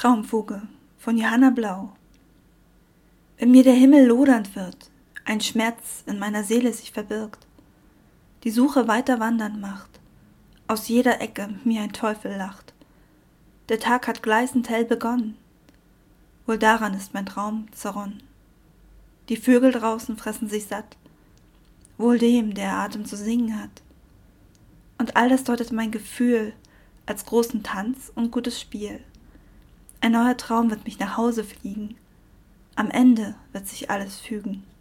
Traumfuge von Johanna Blau Wenn mir der Himmel lodernd wird, ein Schmerz in meiner Seele sich verbirgt, die Suche weiter wandern macht, aus jeder Ecke mir ein Teufel lacht. Der Tag hat gleißend hell begonnen, wohl daran ist mein Traum zerronnen. Die Vögel draußen fressen sich satt, wohl dem, der Atem zu singen hat. Und all das deutet mein Gefühl als großen Tanz und gutes Spiel. Ein neuer Traum wird mich nach Hause fliegen. Am Ende wird sich alles fügen.